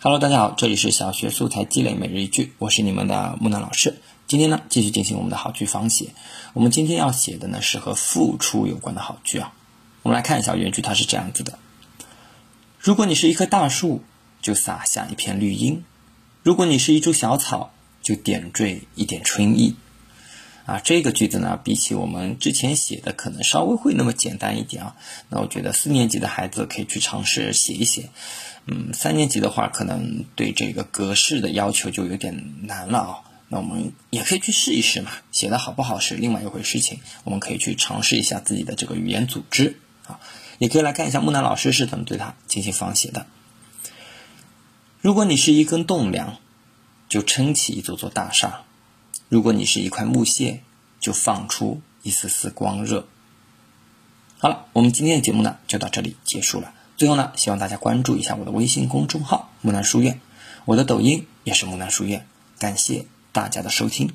Hello，大家好，这里是小学素材积累每日一句，我是你们的木南老师。今天呢，继续进行我们的好句仿写。我们今天要写的呢是和付出有关的好句啊。我们来看一下原句，它是这样子的：如果你是一棵大树，就撒下一片绿荫；如果你是一株小草，就点缀一点春意。啊，这个句子呢，比起我们之前写的，可能稍微会那么简单一点啊。那我觉得四年级的孩子可以去尝试写一写。嗯，三年级的话，可能对这个格式的要求就有点难了啊。那我们也可以去试一试嘛，写的好不好是另外一回事情。我们可以去尝试一下自己的这个语言组织啊，也可以来看一下木南老师是怎么对它进行仿写的。如果你是一根栋梁，就撑起一座座大厦。如果你是一块木屑，就放出一丝丝光热。好了，我们今天的节目呢就到这里结束了。最后呢，希望大家关注一下我的微信公众号“木兰书院”，我的抖音也是“木兰书院”。感谢大家的收听。